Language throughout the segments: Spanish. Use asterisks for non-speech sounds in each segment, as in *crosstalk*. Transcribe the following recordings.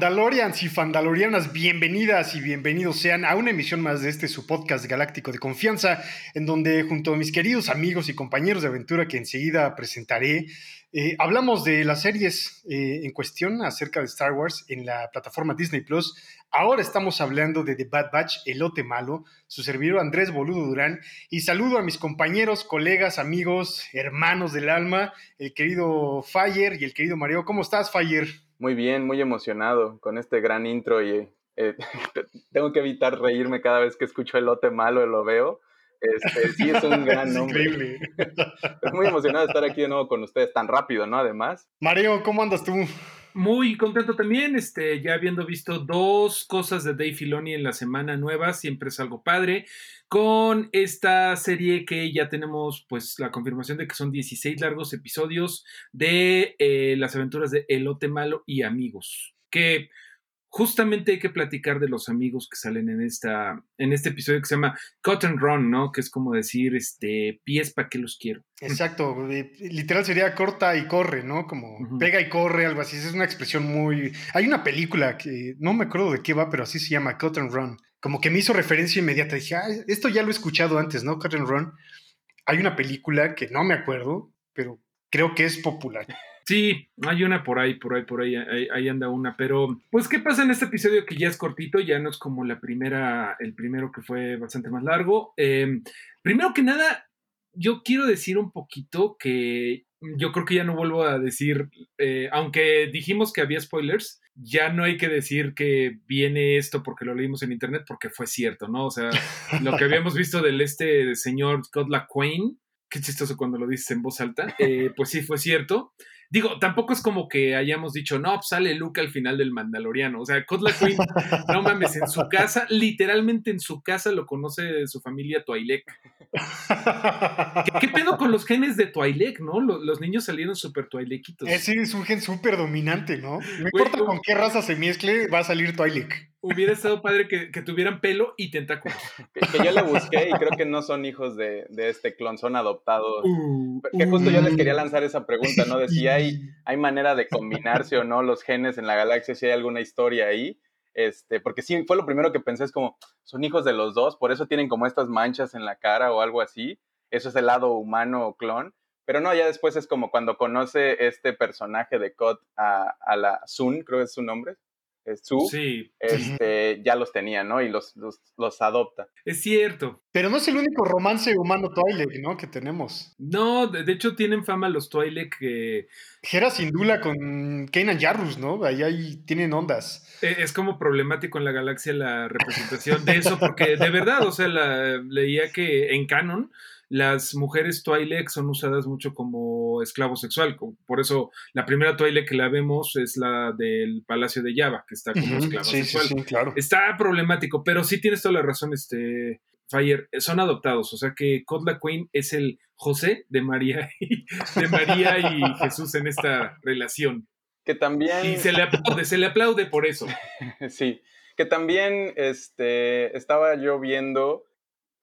Fandalorians y Fandalorianas, bienvenidas y bienvenidos sean a una emisión más de este su podcast galáctico de confianza, en donde junto a mis queridos amigos y compañeros de aventura que enseguida presentaré, eh, hablamos de las series eh, en cuestión acerca de Star Wars en la plataforma Disney Plus. Ahora estamos hablando de The Bad Batch, Elote Malo, su servidor Andrés Boludo Durán, y saludo a mis compañeros, colegas, amigos, hermanos del alma, el querido Fire y el querido Mario. ¿Cómo estás, Fire? Muy bien, muy emocionado con este gran intro y eh, *laughs* tengo que evitar reírme cada vez que escucho Elote Malo y lo veo este, sí, es un *laughs* gran nombre. Increíble. Estoy muy emocionado estar aquí de nuevo con ustedes tan rápido, ¿no? Además. Mario, ¿cómo andas tú? Muy contento también, este, ya habiendo visto dos cosas de Dave Filoni en la semana nueva, siempre es algo padre, con esta serie que ya tenemos pues la confirmación de que son 16 largos episodios de eh, las aventuras de Elote Malo y amigos, que justamente hay que platicar de los amigos que salen en, esta, en este episodio que se llama Cut and Run, ¿no? Que es como decir, este, pies para que los quiero. Exacto, literal sería corta y corre, ¿no? Como pega y corre, algo así. Es una expresión muy... Hay una película que no me acuerdo de qué va, pero así se llama Cut and Run. Como que me hizo referencia inmediata. Dije, ah, esto ya lo he escuchado antes, ¿no? Cut and Run. Hay una película que no me acuerdo, pero creo que es popular. Sí, hay una por ahí, por ahí, por ahí, ahí, anda una, pero pues ¿qué pasa en este episodio que ya es cortito, ya no es como la primera, el primero que fue bastante más largo? Em, primero que nada, yo quiero decir un poquito que yo creo que ya no vuelvo a decir, eh, aunque dijimos que había spoilers, ya no hay que decir que viene esto porque lo leímos en internet, porque fue cierto, ¿no? O sea, *laughs* lo que habíamos visto del este señor Scott Quain, qué chistoso cuando lo dices en voz alta, eh, pues sí, fue cierto. Digo, tampoco es como que hayamos dicho, no, pues sale Luke al final del Mandaloriano. O sea, Kotla Queen, *laughs* no mames, en su casa, literalmente en su casa lo conoce su familia Twi'lek. ¿Qué, pedo con los genes de Twi'lek, no? Los, niños salieron súper Twi'lekitos. Eh, sí, es un gen súper dominante, ¿no? No importa con qué raza se mezcle, va a salir Twi'lek. Hubiera estado padre que, tuvieran pelo y tentáculos. *laughs* Que, yo le busqué y creo que no son hijos de, este clon, son adoptados. Uh, que justo yo les quería lanzar esa pregunta, ¿no? De si hay, *laughs* hay manera de combinarse o no los genes en la galaxia, si hay alguna historia ahí. Este, porque sí, fue lo primero que pensé, es como, son hijos de los dos, por eso tienen como estas manchas en la cara o algo así. Eso es el lado humano o clon. Pero no, ya después es como cuando conoce este personaje de Cod a, a la Sun, creo que es su nombre, su, sí. este, ya los tenía, ¿no? Y los, los, adopta. Es cierto. Pero no es el único romance humano Twi'lek, ¿no? Que tenemos. No, de, hecho tienen fama los Twi'lek que... Hera Sindula con Kanan Jarrus, ¿no? Ahí, ahí tienen ondas. E, es como problemático en la galaxia la representación de eso, porque de verdad, o sea, leía que en canon las mujeres Twi'lek son usadas mucho como esclavo sexual. Por eso la primera Twi'lek que la vemos es la del Palacio de Java, que está como esclavo sexual. Sí, claro. Está problemático, pero sí tienes toda la razón, este Fire. Son adoptados, o sea que Kotla Queen es el José de María *laughs* y, de María y Jesús en esta relación. Que también. Y se le aplaude, se le aplaude por eso. *laughs* sí. Que también este, estaba yo viendo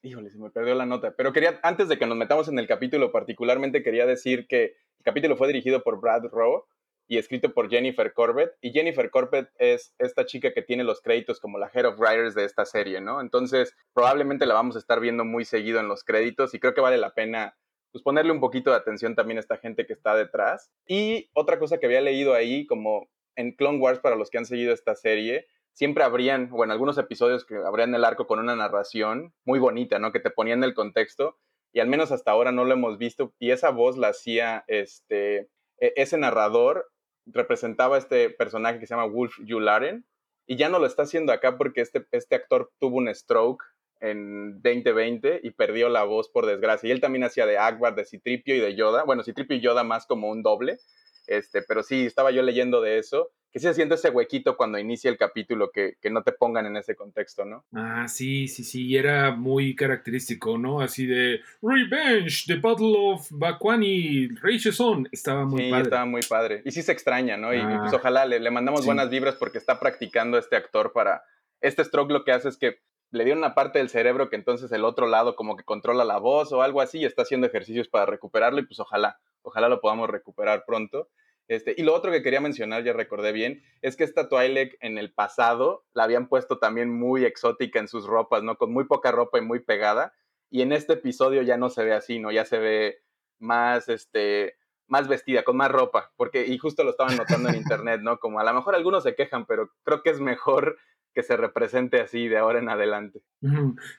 híjole, se me perdió la nota, pero quería, antes de que nos metamos en el capítulo, particularmente quería decir que el capítulo fue dirigido por Brad Rowe y escrito por Jennifer Corbett, y Jennifer Corbett es esta chica que tiene los créditos como la Head of Writers de esta serie, ¿no? Entonces, probablemente la vamos a estar viendo muy seguido en los créditos y creo que vale la pena pues ponerle un poquito de atención también a esta gente que está detrás. Y otra cosa que había leído ahí, como en Clone Wars para los que han seguido esta serie, siempre habrían, o en algunos episodios que habrían el arco con una narración muy bonita, ¿no? Que te ponían el contexto y al menos hasta ahora no lo hemos visto y esa voz la hacía este, e, ese narrador representaba este personaje que se llama Wolf Yularen y ya no lo está haciendo acá porque este, este actor tuvo un stroke en 2020 y perdió la voz por desgracia. Y él también hacía de Akbar, de Citripio y de Yoda. Bueno, Citripio y Yoda más como un doble. Este, pero sí, estaba yo leyendo de eso que se siente ese huequito cuando inicia el capítulo, que, no te pongan en ese contexto, ¿no? Ah, sí, sí, sí, era muy característico, ¿no? Así de Revenge, The Battle of Bakwani, Son, estaba muy sí, padre. estaba muy padre. Y sí se extraña, ¿no? Y pues ah, ojalá le, mandamos buenas vibras porque está practicando este actor para... Este stroke lo que hace es que le dio una parte del cerebro que entonces el otro lado como que controla la voz o algo así y está haciendo ejercicios para recuperarlo y pues ojalá, ojalá lo podamos recuperar pronto. Este, y lo otro que quería mencionar, ya recordé bien, es que esta Twi'lek en el pasado la habían puesto también muy exótica en sus ropas, ¿no? Con muy poca ropa y muy pegada. Y en este episodio ya no se ve así, ¿no? Ya se ve más, este, más vestida, con más ropa, porque, y justo lo estaban notando en internet, ¿no? Como a lo mejor algunos se quejan, pero creo que es mejor que se represente así de ahora en adelante.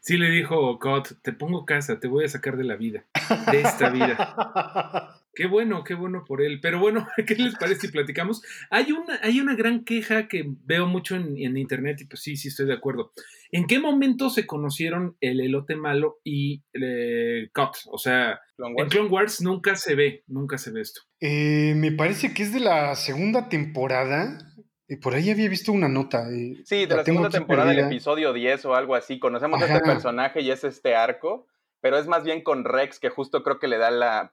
Sí le dijo God, te pongo casa, te voy a sacar de la vida, de esta vida. *laughs* Qué bueno, qué bueno por él. Pero bueno, *laughs* ¿qué les parece si platicamos? Hay una, hay una gran queja que veo mucho en, internet y pues sí, sí estoy de acuerdo. ¿En qué momento se conocieron el elote malo y eh, Cut? O sea, en Clone Wars nunca se ve, nunca se ve esto. Eh, me parece que es de la segunda temporada. Y por ahí había visto una nota. sí, de la, segunda temporada, el episodio 10 o algo así. Conocemos a este personaje y es este arco, pero es más bien con Rex que justo creo que le da la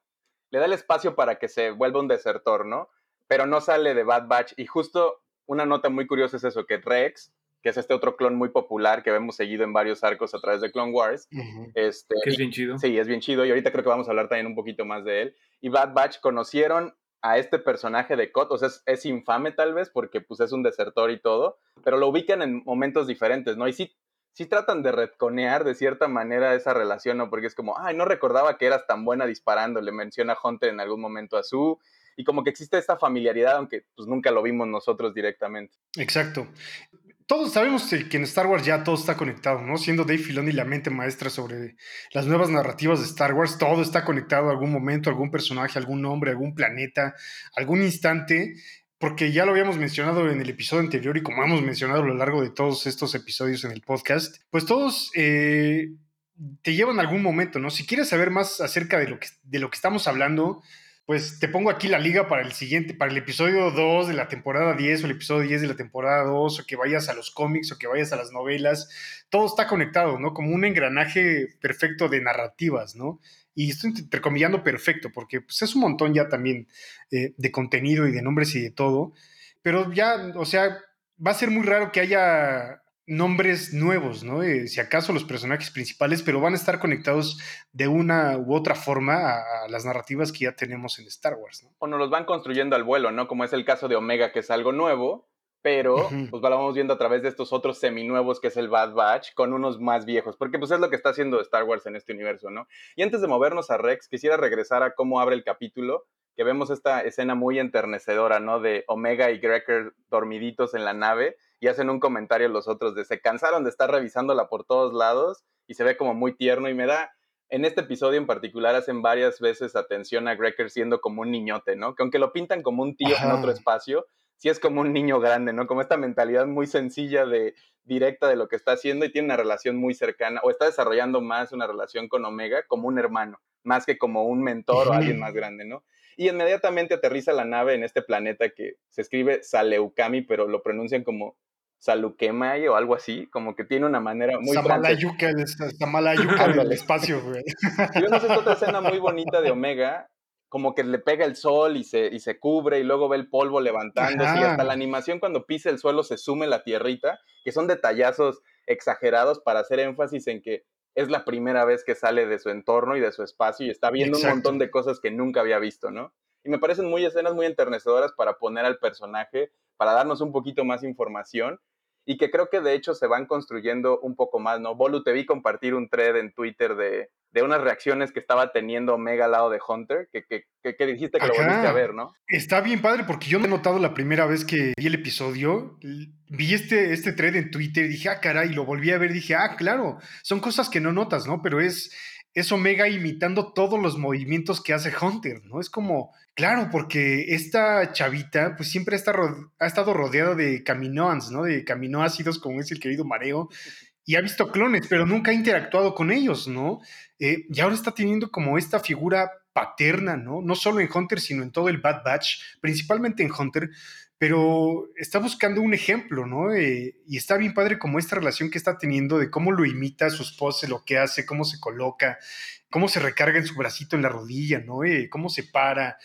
le da el espacio para que se vuelva un desertor, ¿no? Pero no sale de Bad Batch. Y justo una nota muy curiosa es eso, que Rex, que es este otro clon muy popular que vemos seguido en varios arcos a través de Clone Wars. este, que es bien chido. Sí, es bien chido. Y ahorita creo que vamos a hablar también un poquito más de él. Y Bad Batch conocieron a este personaje de Cot, o sea, es, infame tal vez porque pues es un desertor y todo, pero lo ubican en momentos diferentes, ¿no? Y sí, sí tratan de retconear de cierta manera esa relación, ¿no? Porque es como, ay, no recordaba que eras tan buena disparando, le menciona Hunter en algún momento a Sue, y como que existe esta familiaridad, aunque pues nunca lo vimos nosotros directamente. Exacto. Todos sabemos que en Star Wars ya todo está conectado, ¿no? Siendo Dave Filoni la mente maestra sobre las nuevas narrativas de Star Wars, todo está conectado a algún momento, algún personaje, algún nombre, algún planeta, algún instante porque ya lo habíamos mencionado en el episodio anterior y como hemos mencionado a lo largo de todos estos episodios en el podcast, pues todos eh, te llevan algún momento, ¿no? Si quieres saber más acerca de lo, que, de lo que estamos hablando, pues te pongo aquí la liga para el siguiente, para el episodio 2 de la temporada 10 o el episodio 10 de la temporada 2, o que vayas a los cómics o que vayas a las novelas, todo está conectado, ¿no? Como un engranaje perfecto de narrativas, ¿no? Y estoy entrecomillando perfecto, porque pues, es un montón ya también eh, de contenido y de nombres y de todo, pero ya, o sea, va a ser muy raro que haya nombres nuevos, ¿no? Eh, si acaso los personajes principales, pero van a estar conectados de una u otra forma a, las narrativas que ya tenemos en Star Wars, ¿no? O nos los van construyendo al vuelo, ¿no? Como es el caso de Omega, que es algo nuevo, pero pues lo vamos viendo a través de estos otros seminuevos que es el Bad Batch con unos más viejos, porque pues es lo que está haciendo Star Wars en este universo, ¿no? Y antes de movernos a Rex, quisiera regresar a cómo abre el capítulo, que vemos esta escena muy enternecedora, ¿no? De Omega y Greker dormiditos en la nave y hacen un comentario los otros de se cansaron de estar revisándola por todos lados y se ve como muy tierno y me da en este episodio en particular hacen varias veces atención a Greker siendo como un niñote, ¿no? Que aunque lo pintan como un tío en otro espacio, sí es como un niño grande, ¿no? Como esta mentalidad muy sencilla de directa de lo que está haciendo y tiene una relación muy cercana o está desarrollando más una relación con Omega como un hermano, más que como un mentor o alguien más *laughs* grande, ¿no? Y inmediatamente aterriza la nave en este planeta que se escribe Saleukami, pero lo pronuncian como Salukemay o algo así, como que tiene una manera muy Samalayuca, Samalayuca *laughs* del espacio, güey. Y vemos esta otra *laughs* escena muy bonita de Omega, como que le pega el sol y se, y se cubre y luego ve el polvo levantándose y hasta la animación cuando pisa el suelo se sume la tierrita, que son detallazos exagerados para hacer énfasis en que es la primera vez que sale de su entorno y de su espacio y está viendo un montón de cosas que nunca había visto, ¿no? Y me parecen muy escenas muy enternecedoras para poner al personaje, para darnos un poquito más información y que creo que de hecho se van construyendo un poco más, ¿no? Bolu, te vi compartir un thread en Twitter de, de unas reacciones que estaba teniendo Omega al lado de Hunter, que, que, que, dijiste que lo volviste a ver, ¿no? Está bien padre porque yo no he notado la primera vez que vi el episodio, vi este, este thread en Twitter y dije, ah, caray, lo volví a ver, dije, ah, claro, son cosas que no notas, ¿no? Pero es, es Omega imitando todos los movimientos que hace Hunter, ¿no? Es como, claro, porque esta chavita, pues siempre está ha estado rodeada de caminoans, ¿no? De caminoácidos, como es el querido Mareo, y ha visto clones, pero nunca ha interactuado con ellos, ¿no? Eh, y ahora está teniendo como esta figura paterna, ¿no? No solo en Hunter, sino en todo el Bad Batch, principalmente en Hunter, pero está buscando un ejemplo, ¿no? Eh, y está bien padre como esta relación que está teniendo de cómo lo imita sus poses, lo que hace, cómo se coloca, cómo se recarga en su bracito en la rodilla, ¿no? Eh, cómo se para.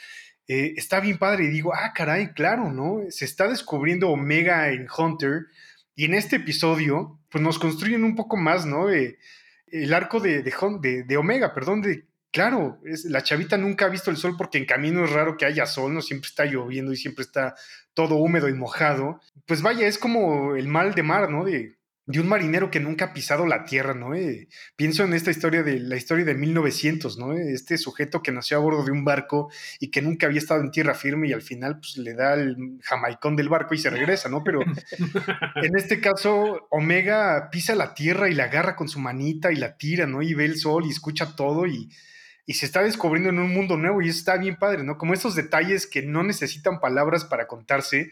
Eh, está bien padre y digo, ah, caray, claro, ¿no? Se está descubriendo Omega en Hunter y en este episodio, pues nos construyen un poco más, ¿no? el arco de, de, de, Omega, perdón, de Claro, es, la chavita nunca ha visto el sol porque en camino es raro que haya sol, no siempre está lloviendo y siempre está todo húmedo y mojado. Pues vaya, es como el mal de mar, ¿no? De, de un marinero que nunca ha pisado la tierra, ¿no? Eh, pienso en esta historia de la historia de 1900, ¿no? Este sujeto que nació a bordo de un barco y que nunca había estado en tierra firme y al final pues le da el jamaicón del barco y se regresa, ¿no? Pero *laughs* en este caso Omega pisa la tierra y la agarra con su manita y la tira, ¿no? Y ve el sol y escucha todo y, y se está descubriendo en un mundo nuevo y está bien padre, ¿no? Como estos detalles que no necesitan palabras para contarse,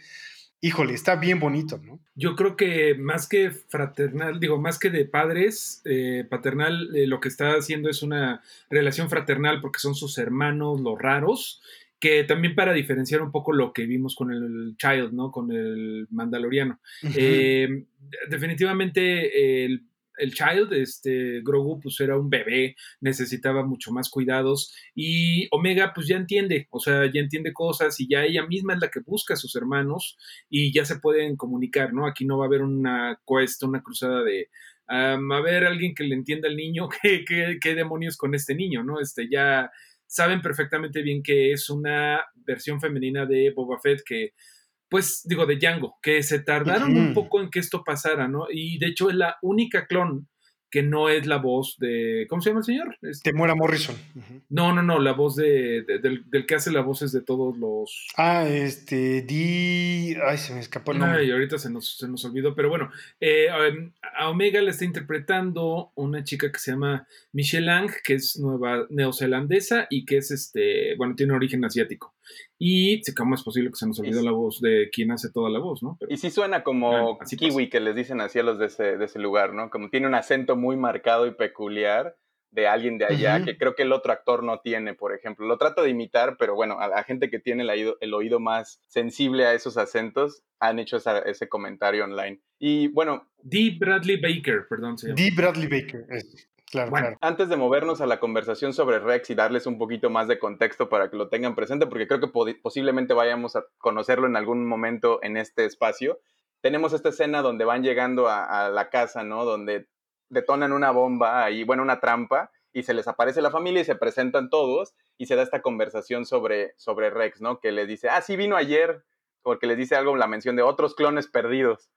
híjole, está bien bonito, ¿no? Yo creo que más que fraternal, digo, más que de padres, eh, paternal, eh, lo que está haciendo es una relación fraternal porque son sus hermanos, los raros, que también para diferenciar un poco lo que vimos con el Child, ¿no? Con el Mandaloriano. Eh, definitivamente el el child, este Grogu, pues era un bebé, necesitaba mucho más cuidados y Omega, pues ya entiende, o sea, ya entiende cosas y ya ella misma es la que busca a sus hermanos y ya se pueden comunicar, ¿no? Aquí no va a haber una cuesta, una cruzada de, a ver, alguien que le entienda al niño, *laughs* ¿qué, qué, qué demonios con este niño, ¿no? Este, ya saben perfectamente bien que es una versión femenina de Boba Fett que pues digo, de Django, que se tardaron un poco en que esto pasara, ¿no? Y de hecho es la única clon que no es la voz de. ¿Cómo se llama el señor? Este, Temuera Morrison. No, no, no, la voz de, del, que hace las voces de todos los. Ah, este, Di. Ay, se me escapó el nombre. Ay, ahorita se nos, se nos olvidó, pero bueno, eh, a Omega le está interpretando una chica que se llama Michelle Lang, que es nueva neozelandesa y que es este, bueno, tiene origen asiático. Y cómo es posible que se nos olvide la voz de quien hace toda la voz, ¿no? y sí suena como kiwi que les dicen así a los de ese, de ese lugar, ¿no? Como tiene un acento muy marcado y peculiar de alguien de allá, que creo que el otro actor no tiene, por ejemplo. Lo trato de imitar, pero bueno, a la gente que tiene el oído, el oído más sensible a esos acentos han hecho ese comentario online. Y bueno. D. Bradley Baker, perdón. D. Bradley Baker. Claro, bueno, antes de movernos a la conversación sobre Rex y darles un poquito más de contexto para que lo tengan presente, porque creo que posiblemente vayamos a conocerlo en algún momento en este espacio, tenemos esta escena donde van llegando a, la casa, ¿no? Donde detonan una bomba y, bueno, una trampa, y se les aparece la familia y se presentan todos, y se da esta conversación sobre, sobre Rex, ¿no? Que le dice, ah, sí, vino ayer, porque les dice algo, la mención de otros clones perdidos.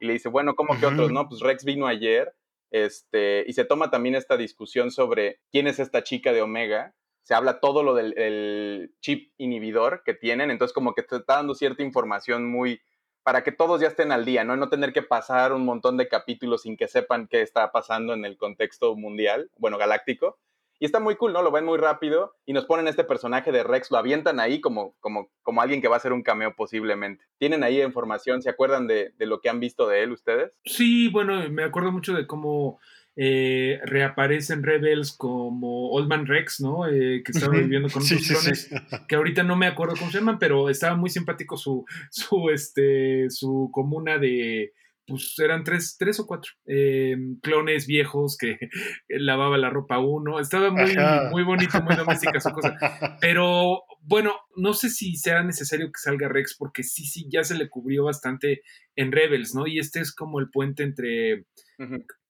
Y le dice, bueno, ¿cómo que otros? No, pues Rex vino ayer este, y se toma también esta discusión sobre quién es esta chica de Omega. Se habla todo lo del chip inhibidor que tienen, entonces como que te está dando cierta información muy para que todos ya estén al día, ¿no? no tener que pasar un montón de capítulos sin que sepan qué está pasando en el contexto mundial, bueno, galáctico. Y está muy cool, ¿no? Lo ven muy rápido y nos ponen este personaje de Rex, lo avientan ahí como, como, como alguien que va a ser un cameo posiblemente. ¿Tienen ahí información? ¿Se acuerdan de, de lo que han visto de él ustedes? Sí, bueno, me acuerdo mucho de cómo eh, reaparecen Rebels como Old Man Rex, ¿no? Eh, que estaba viviendo con otros clones, que ahorita no me acuerdo cómo se llaman, pero estaba muy simpático su, su, este, su comuna de, pues eran tres, tres o cuatro eh, clones viejos que *laughs* lavaba la ropa uno. Estaba muy, muy bonito, muy doméstica su cosa. *laughs* Pero bueno, no sé si sea necesario que salga Rex, porque sí, sí, ya se le cubrió bastante en Rebels, ¿no? Y este es como el puente entre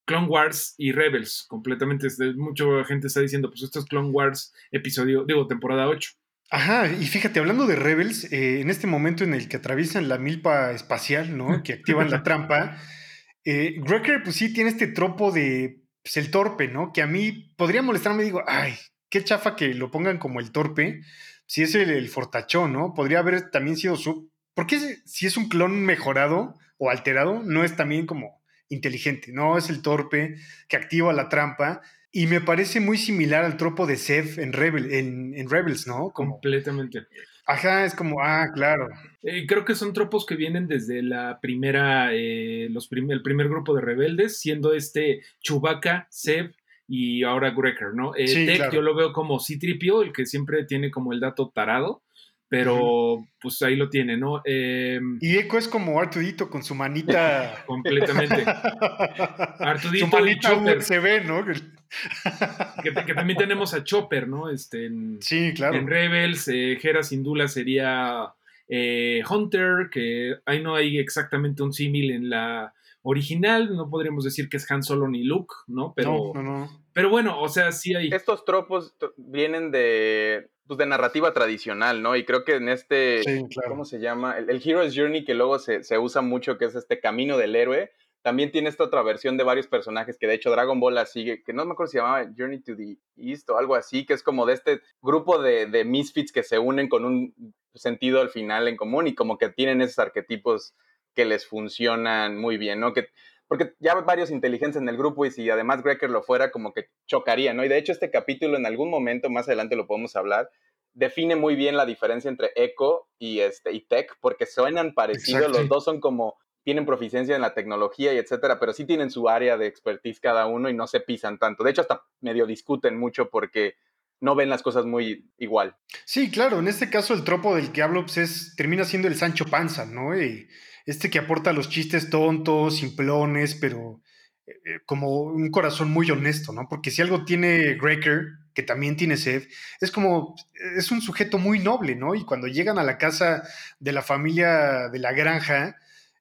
Clone Wars y Rebels, completamente. Mucha gente está diciendo, pues esto es Clone Wars episodio, digo, temporada 8. Ajá, y fíjate, hablando de Rebels, eh, en este momento en el que atraviesan la milpa espacial, ¿no? *laughs* Que activan la trampa, eh, Wrecker, pues sí, tiene este tropo de pues, el torpe, ¿no? Que a mí podría molestarme, digo, ay, qué chafa que lo pongan como el torpe, si es el, fortachón, ¿no? Podría haber también sido su... ¿Por qué si es un clon mejorado o alterado, no es también como inteligente, no es el torpe que activa la trampa? Y me parece muy similar al tropo de Seth en, Rebel, en, Rebels, ¿no? Completamente. Ajá, es como, ah, claro. Eh, creo que son tropos que vienen desde la primera, eh, los el primer grupo de rebeldes, siendo este Chewbacca, Seb y ahora Greker, ¿no? Eh, sí, yo lo veo como Citripio, el que siempre tiene como el dato tarado, pero pues ahí lo tiene, ¿no? Em, y Echo es como Artudito con su manita. *laughs* Completamente. *laughs* Artudito y Chopper. Se ve, ¿no? Que, también tenemos a Chopper, ¿no? Este, en, sí, claro. En Rebels, eh, Hera sin duda sería eh, Hunter, que ahí no hay exactamente un símil en la original, no podríamos decir que es Han Solo ni Luke, ¿no? Pero, pero bueno, o sea, sí hay... Estos tropos vienen de, pues, de narrativa tradicional, ¿no? Y creo que en este, ¿cómo se llama? El, Hero's Journey que luego se, se usa mucho, que es este camino del héroe, también tiene esta otra versión de varios personajes que de hecho Dragon Ball la sigue, que no me acuerdo si se llamaba Journey to the East o algo así, que es como de este grupo de, de misfits que se unen con un sentido al final en común y como que tienen esos arquetipos que les funcionan muy bien, ¿no? Que, porque ya varios inteligentes en el grupo y si además Greker lo fuera, como que chocaría, ¿no? Y de hecho este capítulo en algún momento, más adelante lo podemos hablar, define muy bien la diferencia entre Echo y, este, y Tech, porque suenan parecidos, los dos son como tienen proficiencia en la tecnología y etcétera, pero sí tienen su área de expertise cada uno y no se pisan tanto. De hecho, hasta medio discuten mucho porque no ven las cosas muy igual. Sí, claro, en este caso el tropo del que hablo pues, es, termina siendo el Sancho Panza, ¿no? este que aporta los chistes tontos, simplones, pero eh, eh, como un corazón muy honesto, ¿no? Porque si algo tiene Greker, que también tiene sed, es como, es un sujeto muy noble, ¿no? Y cuando llegan a la casa de la familia de la granja,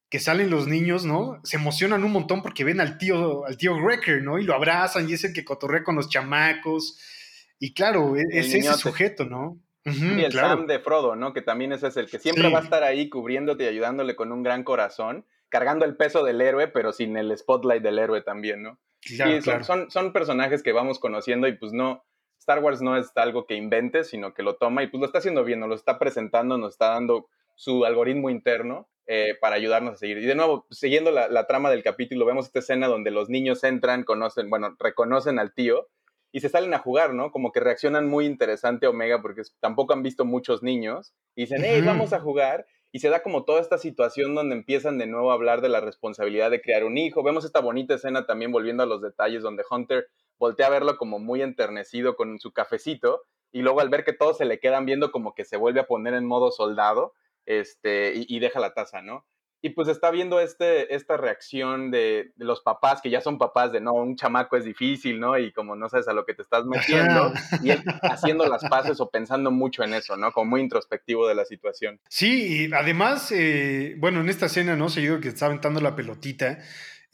que salen los niños, ¿no? Se emocionan un montón porque ven al tío, al tío Greker, ¿no? Y lo abrazan y es el que cotorrea con los chamacos. Y claro, e, es, ese sujeto, ¿no? y el Sam de Frodo, ¿no? Que también ese es el que siempre va a estar ahí cubriéndote y ayudándole con un gran corazón, cargando el peso del héroe, pero sin el spotlight del héroe también, ¿no? sí, son, son, personajes que vamos conociendo y pues no, Star Wars no es algo que invente, sino que lo toma y pues lo está haciendo bien, nos lo está presentando, nos está dando su algoritmo interno eh, para ayudarnos a seguir. Y de nuevo, siguiendo la, trama del capítulo, vemos esta escena donde los niños entran, conocen, bueno, reconocen al tío y se salen a jugar, ¿no? Como que reaccionan muy interesante Omega porque tampoco han visto muchos niños y dicen, hey, vamos a jugar. Y se da como toda esta situación donde empiezan de nuevo a hablar de la responsabilidad de crear un hijo. Vemos esta bonita escena también volviendo a los detalles donde Hunter voltea a verlo como muy enternecido con su cafecito y luego al ver que todos se le quedan viendo como que se vuelve a poner en modo soldado este, y, deja la taza, ¿no? Y pues está viendo este, esta reacción de, los papás, que ya son papás de, no, un chamaco es difícil, ¿no? Y como no sabes a lo que te estás metiendo, y *laughs* haciendo las paces o pensando mucho en eso, ¿no? Como muy introspectivo de la situación. Sí, y además, eh, bueno, en esta escena, ¿no? Seguido que está aventando la pelotita,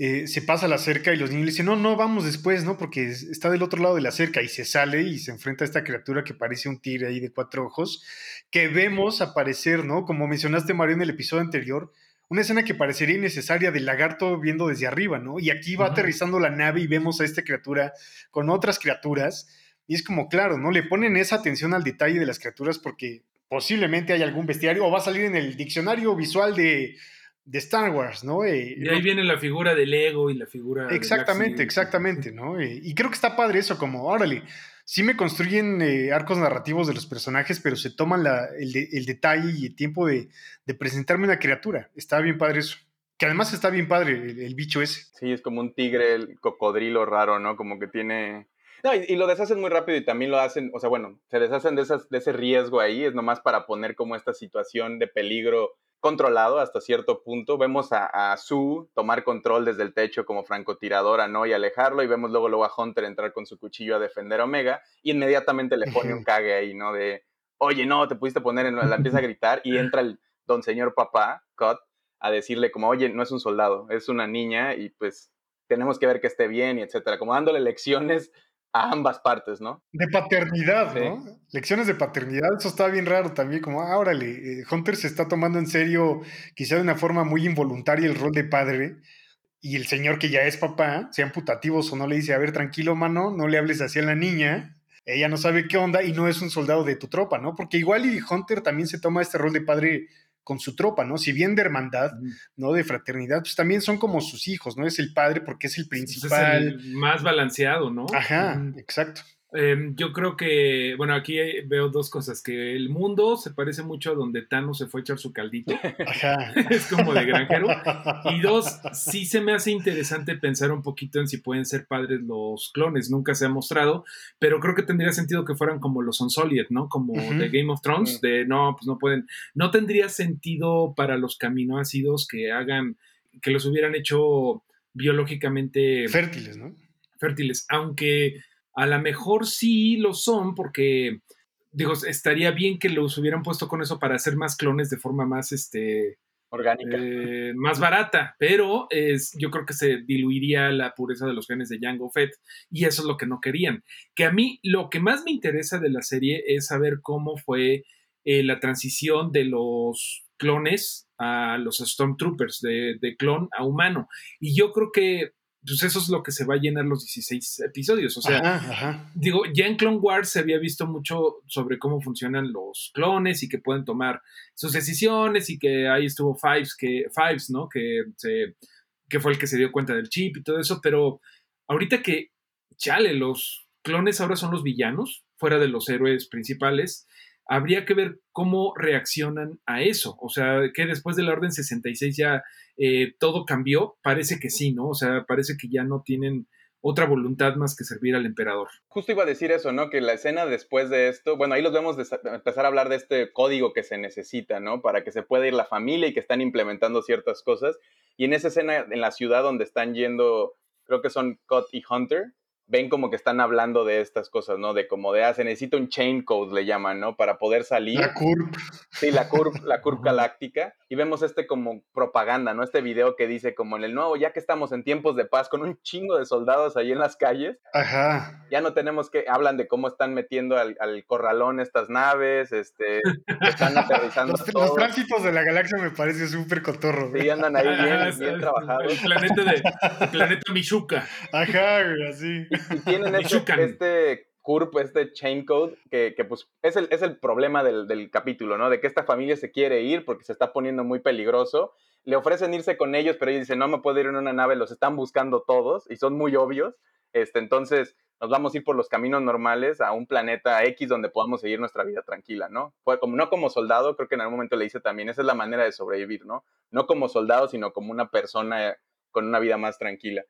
eh, se pasa la cerca y los niños le dicen, no, no, vamos después, ¿no? Porque está del otro lado de la cerca y se sale y se enfrenta a esta criatura que parece un tigre ahí de cuatro ojos, que vemos aparecer, ¿no? Como mencionaste, Mario, en el episodio anterior, una escena que parecería innecesaria del lagarto viendo desde arriba, ¿no? Y aquí va aterrizando la nave y vemos a esta criatura con otras criaturas. Y es como, claro, ¿no? Le ponen esa atención al detalle de las criaturas porque posiblemente hay algún bestiario o va a salir en el diccionario visual de de Star Wars, ¿no? Eh, y ahí viene la figura del ego y la figura... Exactamente, exactamente, ¿no? Eh, y creo que está padre eso, como, órale, sí me construyen eh, arcos narrativos de los personajes, pero se toman el, detalle y el tiempo de, presentarme una criatura. Está bien padre eso. Que además está bien padre el, bicho ese. Sí, es como un tigre, el cocodrilo raro, ¿no? Como que tiene... No, y, lo deshacen muy rápido y también lo hacen, o sea, bueno, se deshacen de, esas, de ese riesgo ahí, es nomás para poner como esta situación de peligro controlado hasta cierto punto. Vemos a, a, Sue tomar control desde el techo como francotiradora, ¿no? Y alejarlo, y vemos luego, luego a Hunter entrar con su cuchillo a defender a Omega, y inmediatamente le pone un *laughs* cague ahí, ¿no? De, oye, no, te pudiste poner en... La empieza a gritar, y entra el don señor papá, Cut, a decirle como, oye, no es un soldado, es una niña, y pues tenemos que ver que esté bien, y etcétera, como dándole lecciones a ambas partes, ¿no? De paternidad, ¿no? Lecciones de paternidad, eso está bien raro también, como, ah, órale, eh, Hunter se está tomando en serio, quizá de una forma muy involuntaria, el rol de padre, y el señor que ya es papá, sean putativos o no, le dice, a ver, tranquilo, mano, no le hables así a la niña, ella no sabe qué onda y no es un soldado de tu tropa, ¿no? Porque igual y Hunter también se toma este rol de padre con su tropa, ¿no? Si bien de hermandad, ¿no? De fraternidad, pues también son como sus hijos, ¿no? Es el padre porque es el principal. es el más balanceado, ¿no? Ajá, exacto. Em, yo creo que, bueno, aquí veo dos cosas, que el mundo se parece mucho a donde Thanos se fue a echar su caldito, *laughs* *laughs* es como de granjero, *laughs* y dos, sí se me hace interesante pensar un poquito en si pueden ser padres los clones, nunca se ha mostrado, pero creo que tendría sentido que fueran como los Unsolid, ¿no? Como de Game of Thrones, de no, pues no pueden, no tendría sentido para los caminoácidos que hagan, que los hubieran hecho biológicamente fértiles, ¿no? Fértiles, aunque a lo mejor sí lo son porque digo, estaría bien que los hubieran puesto con eso para hacer más clones de forma más, este, orgánica. Eh, más barata, pero es, yo creo que se diluiría la pureza de los genes de Jango Fett y eso es lo que no querían. Que a mí lo que más me interesa de la serie es saber cómo fue eh, la transición de los clones a los Stormtroopers, de, de clon a humano. Y yo creo que pues eso es lo que se va a llenar los 16 episodios. O sea, digo, ya en Clone Wars se había visto mucho sobre cómo funcionan los clones y que pueden tomar sus decisiones y que ahí estuvo Fives, que, Fives ¿no? Que, se, que fue el que se dio cuenta del chip y todo eso, pero ahorita que, chale, los clones ahora son los villanos, fuera de los héroes principales, habría que ver cómo reaccionan a eso. O sea, que después de la Orden 66 ya eh, todo cambió. Parece que sí, ¿no? O sea, parece que ya no tienen otra voluntad más que servir al emperador. Justo iba a decir eso, ¿no? Que la escena después de esto, bueno, ahí los vemos empezar a hablar de este código que se necesita, ¿no? Para que se pueda ir la familia y que están implementando ciertas cosas. Y en esa escena en la ciudad donde están yendo, creo que son Cut y Hunter, ven como que están hablando de estas cosas, ¿no? De como de, ah, se necesita un chain code, le llaman, ¿no? Para poder salir. La curva. Sí, la curva, la curva galáctica. Y vemos este como propaganda, ¿no? Este video que dice como en el nuevo, ya que estamos en tiempos de paz, con un chingo de soldados ahí en las calles. Ajá. Ya no tenemos que, hablan de cómo están metiendo al, corralón estas naves, este, están aterrizando. los, los, tránsitos de la galaxia me parece súper cotorro. Sí, andan ahí bien, *laughs* bien trabajados. El planeta de, el planeta Michuca. Ajá, así y tienen *laughs* este, este CURP, este chain code, que, que pues es el, es el problema del, del, capítulo, ¿no? De que esta familia se quiere ir porque se está poniendo muy peligroso. Le ofrecen irse con ellos, pero ellos dicen, no me puedo ir en una nave, los están buscando todos y son muy obvios. Este, entonces nos vamos a ir por los caminos normales a un planeta X donde podamos seguir nuestra vida tranquila, ¿no? Como, no como soldado, creo que en algún momento le dice también, esa es la manera de sobrevivir, ¿no? No como soldado, sino como una persona con una vida más tranquila.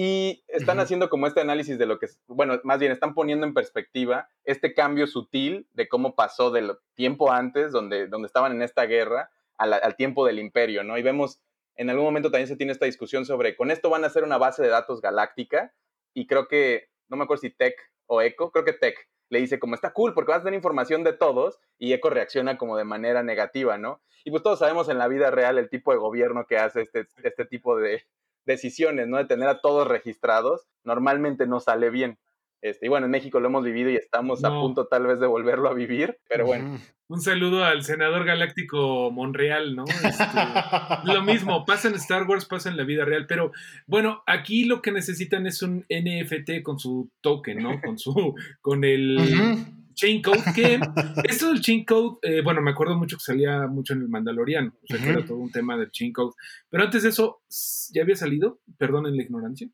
Y están haciendo como este análisis de lo que, bueno, más bien están poniendo en perspectiva este cambio sutil de cómo pasó del tiempo antes, donde, donde estaban en esta guerra, al, tiempo del imperio, ¿no? Y vemos, en algún momento también se tiene esta discusión sobre, con esto van a hacer una base de datos galáctica, y creo que, no me acuerdo si Tech o Echo, creo que Tech le dice como está cool porque vas a tener información de todos y Echo reacciona como de manera negativa, ¿no? Y pues todos sabemos en la vida real el tipo de gobierno que hace este, este tipo de, decisiones, ¿no? De tener a todos registrados, normalmente no sale bien. Este, y bueno, en México lo hemos vivido y estamos a punto tal vez de volverlo a vivir, pero bueno. Un saludo al senador galáctico Monreal, ¿no? Este, *laughs* lo mismo, pasa en Star Wars, pasa en la vida real, pero bueno, aquí lo que necesitan es un NFT con su token, ¿no? Con su, con el, chain code, que esto del chain code, eh, bueno, me acuerdo mucho que salía mucho en el Mandaloriano, o sea, que era todo un tema del chain code, pero antes de eso, ¿ya había salido? Perdonen la ignorancia.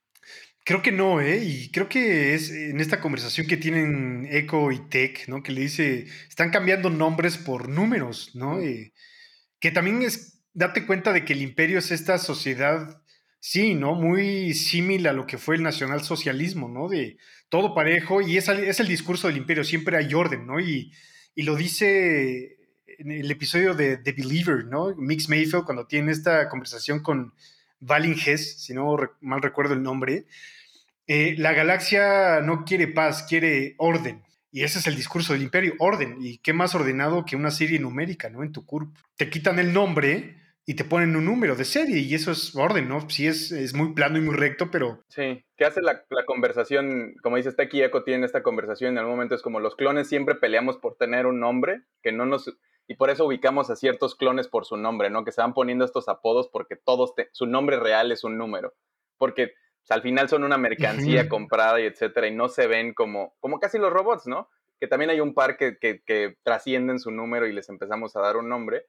Creo que no, ¿eh? Y creo que es en esta conversación que tienen Echo y Tech, ¿no? Que le dice, están cambiando nombres por números, ¿no? Eh, que también es, date cuenta de que el imperio es esta sociedad, sí, ¿no? Muy similar a lo que fue el nacionalsocialismo, ¿no? De todo parejo y es, es, el discurso del imperio, siempre hay orden, ¿no? Y, y lo dice en el episodio de The Believer, ¿no? Mix Mayfield, cuando tiene esta conversación con Valin Hess, si no mal recuerdo el nombre, eh, la galaxia no quiere paz, quiere orden. Y ese es el discurso del imperio, orden. ¿Y qué más ordenado que una serie numérica, ¿no? En tu curva. Te quitan el nombre y te ponen un número de serie y eso es orden, ¿no? Sí es, es muy plano y muy recto, pero... Sí, ¿qué hace la, la conversación? Como dice aquí Echo tiene esta conversación en algún momento, es como los clones siempre peleamos por tener un nombre, que no nos... Y por eso ubicamos a ciertos clones por su nombre, ¿no? Que se van poniendo estos apodos porque todos, su nombre real es un número. Porque al final son una mercancía comprada y etcétera, y no se ven como, como casi los robots, ¿no? Que también hay un par que, que, que trascienden su número y les empezamos a dar un nombre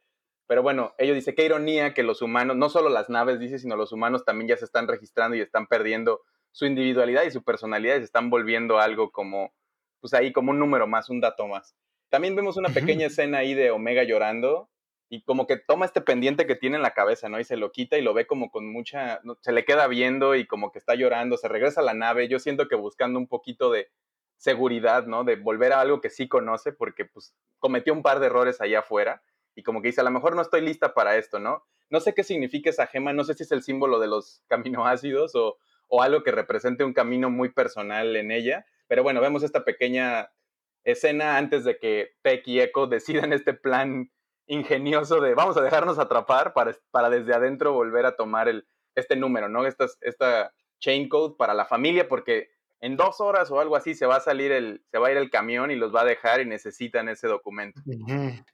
pero bueno, ellos dicen, qué ironía que los humanos, no solo las naves, dice, sino los humanos también ya se están registrando y están perdiendo su individualidad y su personalidad y se están volviendo algo como, pues ahí como un número más, un dato más. También vemos una pequeña escena ahí de Omega llorando y como que toma este pendiente que tiene en la cabeza, ¿no? Y se lo quita y lo ve como con mucha, se le queda viendo y como que está llorando, se regresa a la nave, yo siento que buscando un poquito de seguridad, ¿no? De volver a algo que sí conoce porque pues cometió un par de errores allá afuera y como que dice, a lo mejor no estoy lista para esto, ¿no? No sé qué significa esa gema, no sé si es el símbolo de los *laughs* caminoácidos o, o algo que represente un camino muy personal en ella, pero bueno, vemos esta pequeña escena antes de que Peck y Echo decidan este plan ingenioso de vamos a dejarnos atrapar para, para desde adentro volver a tomar el, este número, ¿no? Esta, esta chain code para la familia, porque en dos horas o algo así se va a salir el, se va a ir el camión y los va a dejar y necesitan ese documento.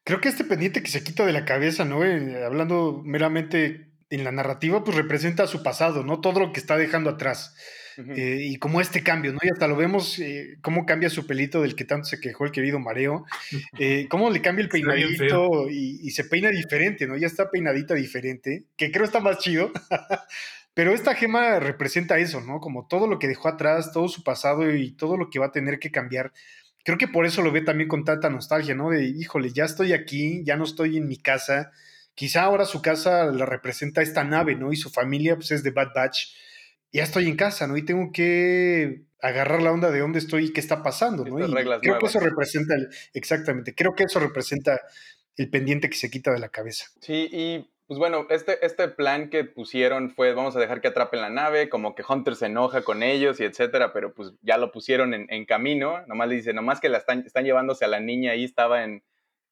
Creo que este pendiente que se quita de la cabeza, ¿no? Eh, hablando meramente en la narrativa, pues representa su pasado, ¿no? Todo lo que está dejando atrás. Eh, y como este cambio, ¿no? Y hasta lo vemos eh, cómo cambia su pelito del que tanto se quejó el querido Mareo, cómo le cambia el peinadito y, y, se peina diferente, ¿no? Ya está peinadita diferente, que creo está más chido. *laughs* Pero esta gema representa eso, ¿no? Como todo lo que dejó atrás, todo su pasado y todo lo que va a tener que cambiar. Creo que por eso lo ve también con tanta nostalgia, ¿no? De, híjole, ya estoy aquí, ya no estoy en mi casa. Quizá ahora su casa la representa esta nave, ¿no? Y su familia, pues es de Bad Batch. Ya estoy en casa, ¿no? Y tengo que agarrar la onda de dónde estoy y qué está pasando, ¿no? creo que eso representa, exactamente, creo que eso representa el pendiente que se quita de la cabeza. Sí, y pues bueno, este, este plan que pusieron fue, vamos a dejar que atrapen la nave, como que Hunter se enoja con ellos y etcétera, pero pues ya lo pusieron en, camino, nomás le dice, nomás que la están, llevándose a la niña ahí, estaba en,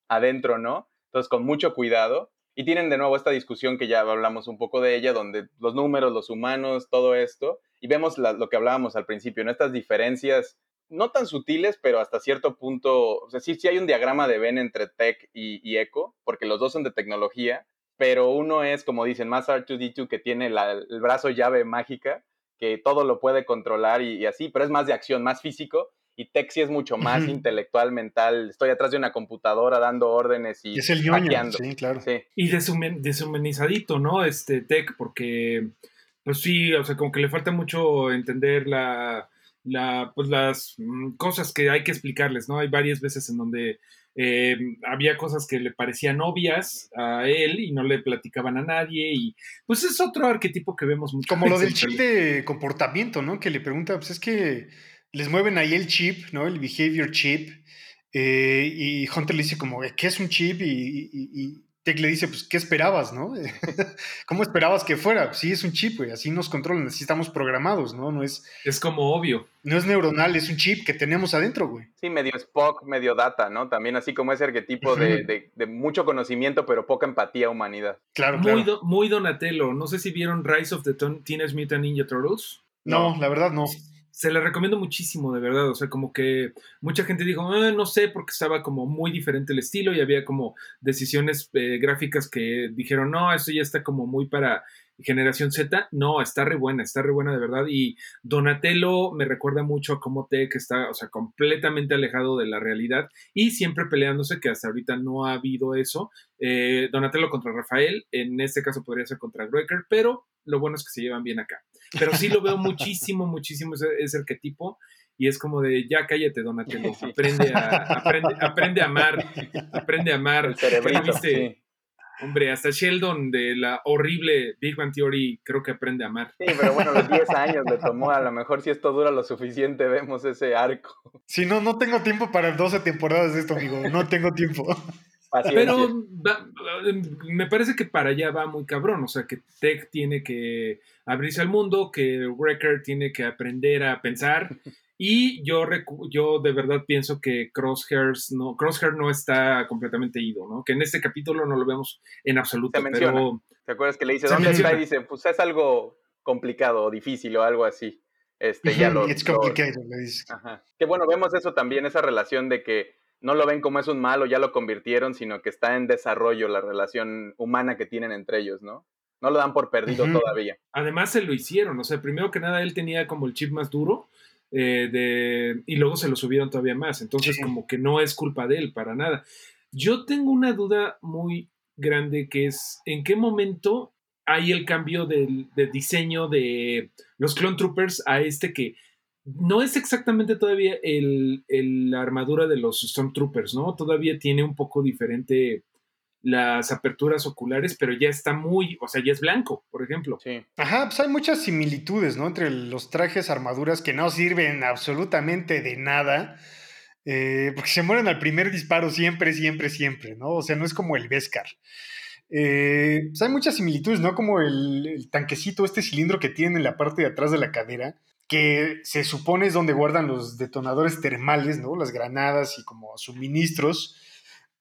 adentro, ¿no? Entonces, con mucho cuidado. Y tienen de nuevo esta discusión que ya hablamos un poco de ella, donde los números, los humanos, todo esto, y vemos lo que hablábamos al principio, ¿no? Estas diferencias no tan sutiles, pero hasta cierto punto, o sea, sí, sí hay un diagrama de Venn entre Tech y, Echo, porque los dos son de tecnología, pero uno es, como dicen, más R2D2 que tiene el brazo llave mágica, que todo lo puede controlar y, así, pero es más de acción, más físico. Y Texi es mucho más intelectual, mental. Estoy atrás de una computadora dando órdenes y es el ñoño, sí, claro. Y deshumanizadito, ¿no? Este Tech, porque, pues sí, o sea, como que le falta mucho entender la, la, pues las mm, cosas que hay que explicarles, ¿no? Hay varias veces en donde eh, había cosas que le parecían obvias a él y no le platicaban a nadie y pues es otro arquetipo que vemos mucho. Como lo del chip de comportamiento, ¿no? Que le pregunta, pues es que les mueven ahí el chip, ¿no? El behavior chip. Eh, y Hunter le dice como, ¿qué es un chip? y Tech le dice, pues, ¿qué esperabas, no? *laughs* ¿Cómo esperabas que fuera? Sí, es un chip, güey, así nos controlan, así estamos programados, ¿no? No es... Es como obvio. No es neuronal, es un chip que tenemos adentro, güey. Sí, medio Spock, medio data, ¿no? También así como ese arquetipo de, mucho conocimiento, pero poca empatía humanidad. Claro, muy, muy Donatello. No sé si vieron Rise of the Teenage Mutant Ninja Turtles. no, la verdad no se le recomiendo muchísimo, de verdad. O sea, como que mucha gente dijo, ah, no sé, porque estaba como muy diferente el estilo y había como decisiones eh, gráficas que dijeron, no, eso ya está como muy para generación Z. No, está re buena, está re buena de verdad. Y Donatello me recuerda mucho a cómo que está, o sea, completamente alejado de la realidad y siempre peleándose, que hasta ahorita no ha habido eso. Eh, Donatello contra Rafael, en este caso podría ser contra Breaker, pero lo bueno es que se llevan bien acá. Pero sí lo veo *laughs* muchísimo, muchísimo ese, arquetipo. Y es como de, ya cállate, Donatello, *laughs* aprende a, aprende, aprende a amar, aprende a amar. Hombre, hasta Sheldon de la horrible Big Bang Theory creo que aprende a amar. Sí, pero bueno, los 10 años le tomó. A lo mejor si esto dura lo suficiente, vemos ese arco. Si no, no tengo tiempo para 12 temporadas de esto, amigo. No tengo tiempo. Pero me parece que para allá va muy cabrón, o sea, que Tech tiene que abrirse al mundo, que Wrecker tiene que aprender a pensar y yo, yo de verdad pienso que Crosshairs no, Crosshair no está completamente ido, ¿no? Que en este capítulo no lo vemos en absoluto, pero... ¿Te acuerdas que le dice, ¿dónde está? Y dice, pues es algo complicado o difícil o algo así. Este, ya lo, *laughs* It's complicated, le dice. Ajá. Que bueno, vemos eso también, esa relación de que no lo ven como es un malo, ya lo convirtieron, sino que está en desarrollo la relación humana que tienen entre ellos, ¿no? No lo dan por perdido todavía. Además se lo hicieron, o sea, primero que nada él tenía como el chip más duro eh, de, y luego se lo subieron todavía más, entonces como que no es culpa de él para nada. Yo tengo una duda muy grande que es, ¿en qué momento hay el cambio de diseño de los Clone Troopers a este que no es exactamente todavía el, la armadura de los Stormtroopers, ¿no? Todavía tiene un poco diferente las aperturas oculares, pero ya está muy, o sea, ya es blanco, por ejemplo. Sí. Ajá, pues hay muchas similitudes, ¿no? Entre los trajes, armaduras que no sirven absolutamente de nada, eh, porque se mueren al primer disparo siempre, siempre, siempre, ¿no? O sea, no es como el Beskar. Eh, pues hay muchas similitudes, ¿no? Como el, el, tanquecito, este cilindro que tiene en la parte de atrás de la cadera, que se supone es donde guardan los detonadores termales, ¿no? Las granadas y como suministros.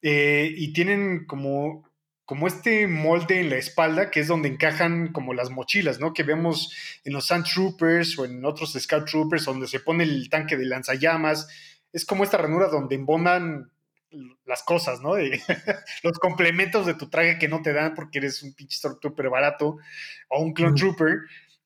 Eh, y tienen como, como este molde en la espalda, que es donde encajan como las mochilas, ¿no? Que vemos en los Sand Troopers o en otros Scout Troopers, donde se pone el tanque de lanzallamas. Es como esta ranura donde embonan las cosas, ¿no? *laughs* los complementos de tu traje que no te dan porque eres un pinche Stormtrooper barato o un Clone Trooper.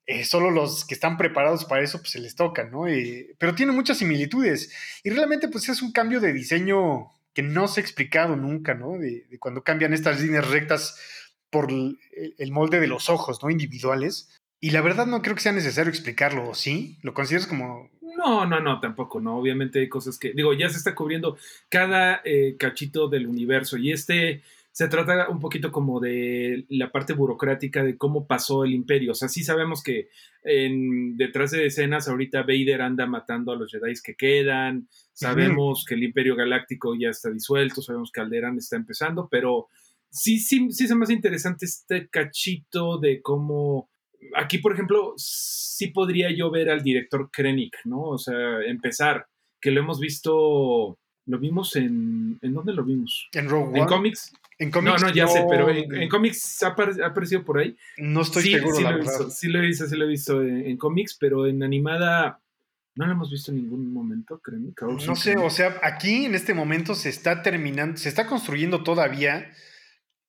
Eh, solo los que están preparados para eso, pues se les toca, ¿no? Eh, pero tiene muchas similitudes. Y realmente, pues es un cambio de diseño que no se ha explicado nunca, ¿no? De, cuando cambian estas líneas rectas por el, molde de los ojos, ¿no? Individuales. Y la verdad no creo que sea necesario explicarlo, ¿sí? ¿Lo consideras como no, no, no, tampoco, no. Obviamente hay cosas que, digo, ya se está cubriendo cada eh, cachito del universo y este se trata un poquito como de la parte burocrática de cómo pasó el imperio. O sea, sí sabemos que en, detrás de escenas ahorita Vader anda matando a los Jedi que quedan, sabemos que el imperio galáctico ya está disuelto, sabemos que Alderaan está empezando, pero sí, sí, sí es más interesante este cachito de cómo aquí, por ejemplo, sí podría yo ver al director Krennic, ¿no? O sea, empezar, que lo hemos visto, lo vimos en, ¿en dónde lo vimos? En Rogue ¿En cómics? En cómics. No, no, ya sé, pero en, cómics ha, aparecido por ahí. No estoy seguro, sí la lo verdad. Visto, sí lo he visto, sí lo he visto en, cómics, pero en animada no lo hemos visto en ningún momento, Krennic. No sé, o sea, aquí en este momento se está terminando, se está construyendo todavía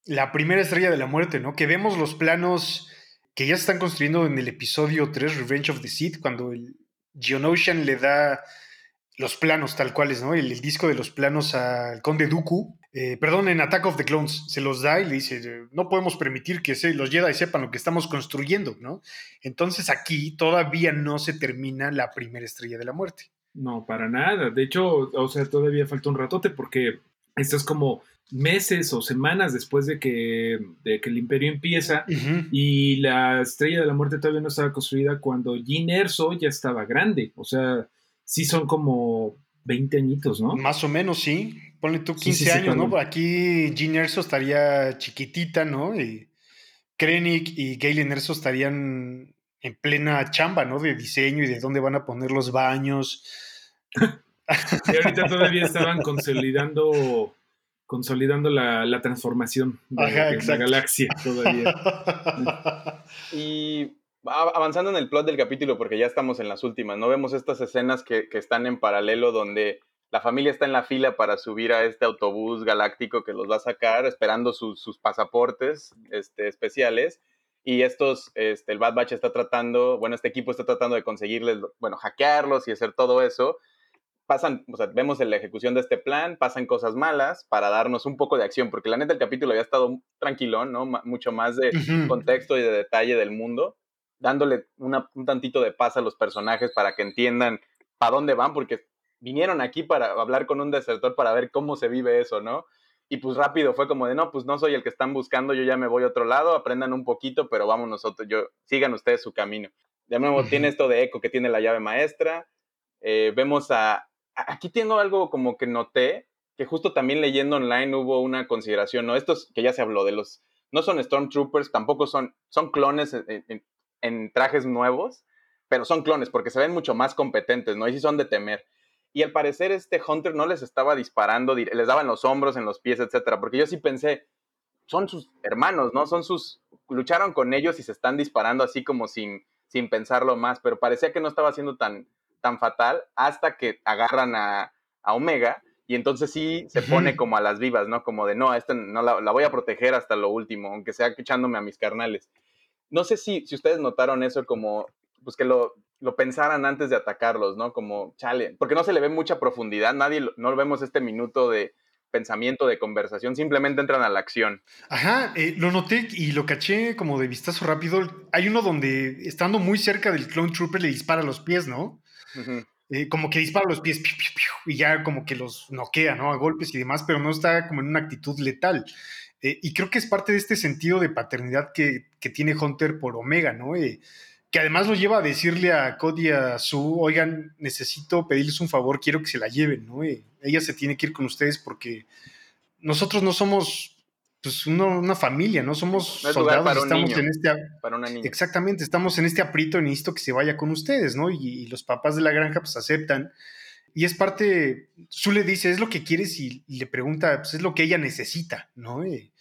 la primera estrella de la muerte, ¿no? Que vemos los planos que ya se están construyendo en el episodio 3, Revenge of the Sith, cuando el Geonosian le da los planos tal cuales, ¿no? El, disco de los planos al conde Dooku, eh, perdón, en Attack of the Clones, se los da y le dice, no podemos permitir que se, los Jedi sepan lo que estamos construyendo, ¿no? Entonces aquí todavía no se termina la primera estrella de la muerte. No, para nada. De hecho, o sea, todavía falta un ratote porque esto es como meses o semanas después de que, que el imperio empieza y la estrella de la muerte todavía no estaba construida cuando Jin Erso ya estaba grande. O sea, sí son como 20 añitos, ¿no? Más o menos, sí. Ponle tú 15 años, ¿no? Aquí Jin Erso estaría chiquitita, ¿no? Y Krennic y Galen Erso estarían en plena chamba, ¿no? De diseño y de dónde van a poner los baños. *laughs* y ahorita todavía estaban consolidando consolidando la, transformación de, la galaxia todavía. *laughs* y avanzando en el plot del capítulo, porque ya estamos en las últimas, ¿no? Vemos estas escenas que, están en paralelo donde la familia está en la fila para subir a este autobús galáctico que los va a sacar, esperando sus, pasaportes este, especiales. Y estos, este, el Bad Batch está tratando, bueno, este equipo está tratando de conseguirles, bueno, hackearlos y hacer todo eso pasan, o sea, vemos en la ejecución de este plan, pasan cosas malas para darnos un poco de acción, porque la neta el capítulo había estado tranquilón, ¿no? mucho más de contexto y de detalle del mundo, dándole un tantito de paz a los personajes para que entiendan a dónde van, porque vinieron aquí para hablar con un desertor para ver cómo se vive eso, ¿no? Y pues rápido fue como de, no, pues no soy el que están buscando, yo ya me voy a otro lado, aprendan un poquito, pero vamos nosotros, yo, sigan ustedes su camino. De nuevo, tiene esto de eco que tiene la llave maestra, eh, vemos a, aquí tengo algo como que noté, que justo también leyendo online hubo una consideración, ¿no? Estos que ya se habló de los, no son Stormtroopers, tampoco son, son clones en, trajes nuevos, pero son clones porque se ven mucho más competentes, ¿no? Y sí son de temer. Y al parecer este Hunter no les estaba disparando, les daba en los hombros, en los pies, etcétera, porque yo sí pensé, son sus hermanos, ¿no? Son sus, lucharon con ellos y se están disparando así como sin, sin pensarlo más, pero parecía que no estaba siendo tan, tan fatal hasta que agarran a, Omega y entonces sí se pone como a las vivas, ¿no? Como de, no, esta no la, voy a proteger hasta lo último, aunque sea echándome a mis carnales. No sé si, si ustedes notaron eso como, pues que lo, lo pensaran antes de atacarlos, ¿no? Como, chale, porque no se le ve mucha profundidad, nadie, no lo vemos este minuto de pensamiento, de conversación, simplemente entran a la acción. Ajá, eh, lo noté y lo caché como de vistazo rápido. Hay uno donde, estando muy cerca del Clone Trooper, le dispara los pies, ¿no? Eh, como que dispara los pies y ya como que los noquea, ¿no? A golpes y demás, pero no está como en una actitud letal. Eh, y creo que es parte de este sentido de paternidad que, tiene Hunter por Omega, ¿no? Eh, que además lo lleva a decirle a Cody y a Sue, oigan, necesito pedirles un favor, quiero que se la lleven, ¿no? ella se tiene que ir con ustedes porque nosotros no somos pues una familia, ¿no? Somos soldados, estamos en este... Para una niña. Exactamente, estamos en este aprieto, necesito que se vaya con ustedes, ¿no? Y, los papás de la granja pues aceptan. Y es parte, Su le dice, es lo que quieres y, le pregunta, pues es lo que ella necesita, ¿no? Eh,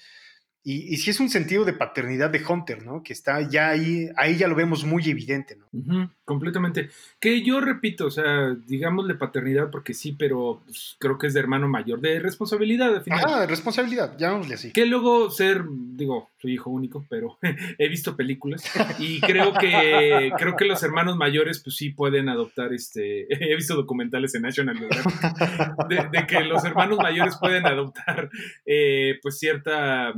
y, y sí es un sentido de paternidad de Hunter, ¿no? Que está ya ahí, ahí ya lo vemos muy evidente, ¿no? completamente. Que yo repito, o sea, digámosle paternidad porque sí, pero pues, creo que es de hermano mayor, de responsabilidad al final. Ah, de responsabilidad, llamémosle así. Que luego ser, digo, soy hijo único, pero *laughs* he visto películas y creo que creo que los hermanos mayores, pues sí pueden adoptar este. *laughs* he visto documentales en National Geographic de, de, que los hermanos mayores pueden adoptar, eh, pues cierta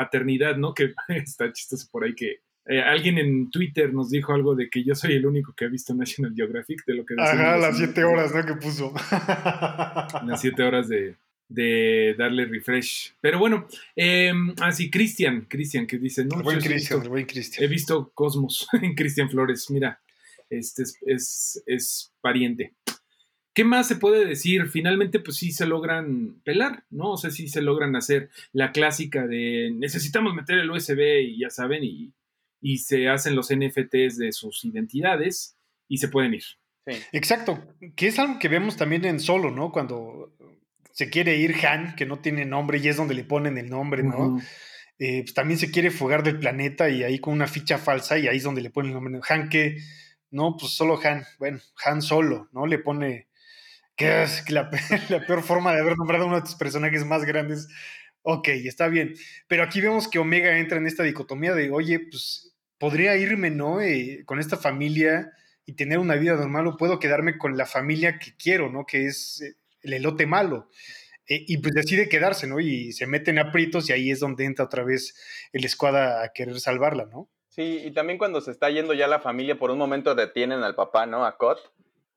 paternidad, ¿no? Que *laughs* está chistoso por ahí que eh, alguien en Twitter nos dijo algo de que yo soy el único que ha visto National Geographic, de lo que Ajá, las siete horas, ¿no? Que puso. *laughs* las siete horas de, de darle refresh. Pero bueno, eh, así, Cristian, Cristian, que dice, ¿no? buen Cristian, buen Cristian. He visto Cosmos *laughs* en Cristian Flores, mira, este es, es, es pariente. ¿Qué más se puede decir? Finalmente, pues sí se logran pelar, ¿no? O sea, sí se logran hacer la clásica de necesitamos meter el USB y ya saben, y, y se hacen los NFTs de sus identidades y se pueden ir. Exacto, que es algo que vemos también en Solo, ¿no? Cuando se quiere ir Han, que no tiene nombre y es donde le ponen el nombre, ¿no? Eh, pues también se quiere fugar del planeta y ahí con una ficha falsa y ahí es donde le ponen el nombre. Han que, no, pues solo Han, bueno, Han solo, ¿no? Le pone que es *laughs* la, peor forma de haber nombrado a uno de tus personajes más grandes. Ok, está bien. Pero aquí vemos que Omega entra en esta dicotomía de, oye, pues podría irme, ¿no? Eh, con esta familia y tener una vida normal o puedo quedarme con la familia que quiero, ¿no? Que es eh, el elote malo. Eh, y pues decide quedarse, ¿no? Y se mete en aprietos y ahí es donde entra otra vez el escuadra a querer salvarla, ¿no? Sí, y también cuando se está yendo ya la familia, por un momento detienen al papá, ¿no? A Cot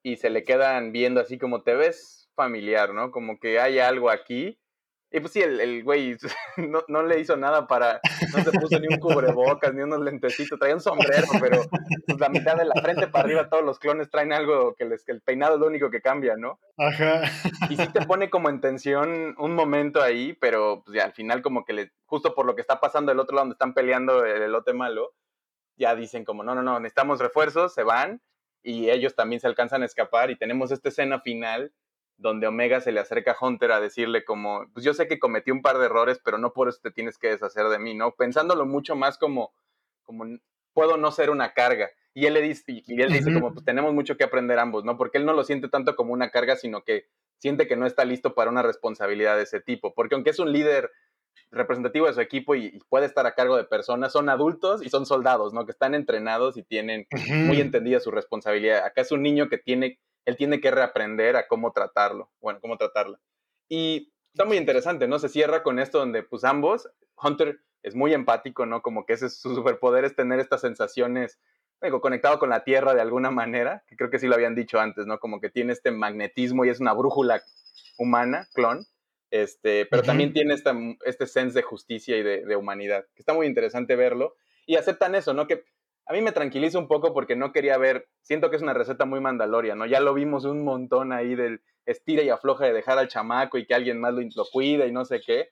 y se le quedan viendo así como te ves familiar, ¿no? Como que hay algo aquí. Y pues sí, el, el güey *laughs* no, no, le hizo nada para, no se puso ni un cubrebocas, ni unos lentecitos, traía un sombrero, pero pues la mitad de la frente para arriba todos los clones traen algo que les que el peinado es lo único que cambia, ¿no? Ajá. Y sí te pone como en tensión un momento ahí, pero pues ya al final como que le, justo por lo que está pasando del otro lado donde están peleando el elote malo, ya dicen como, no, no, no, necesitamos refuerzos, se van, y ellos también se alcanzan a escapar y tenemos esta escena final donde Omega se le acerca a Hunter a decirle como, pues yo sé que cometí un par de errores, pero no por eso te tienes que deshacer de mí, ¿no? Pensándolo mucho más como, como puedo no ser una carga. Y él le dice, y él dice como, pues tenemos mucho que aprender ambos, ¿no? Porque él no lo siente tanto como una carga, sino que siente que no está listo para una responsabilidad de ese tipo. Porque aunque es un líder representativo de su equipo y, puede estar a cargo de personas, son adultos y son soldados, ¿no? Que están entrenados y tienen muy entendida su responsabilidad. Acá es un niño que tiene, él tiene que reaprender a cómo tratarlo, bueno, cómo tratarla. Y está muy interesante, ¿no? Se cierra con esto donde pues ambos, Hunter es muy empático, ¿no? Como que ese es su superpoder es tener estas sensaciones, digo, conectado con la tierra de alguna manera, que creo que sí lo habían dicho antes, ¿no? Como que tiene este magnetismo y es una brújula humana, clon, este, pero también tiene esta, este sense de justicia y de, humanidad, que está muy interesante verlo. Y aceptan eso, ¿no? Que a mí me tranquiliza un poco porque no quería ver, siento que es una receta muy mandaloria, ¿no? Ya lo vimos un montón ahí del estira y afloja de dejar al chamaco y que alguien más lo, lo cuida y no sé qué,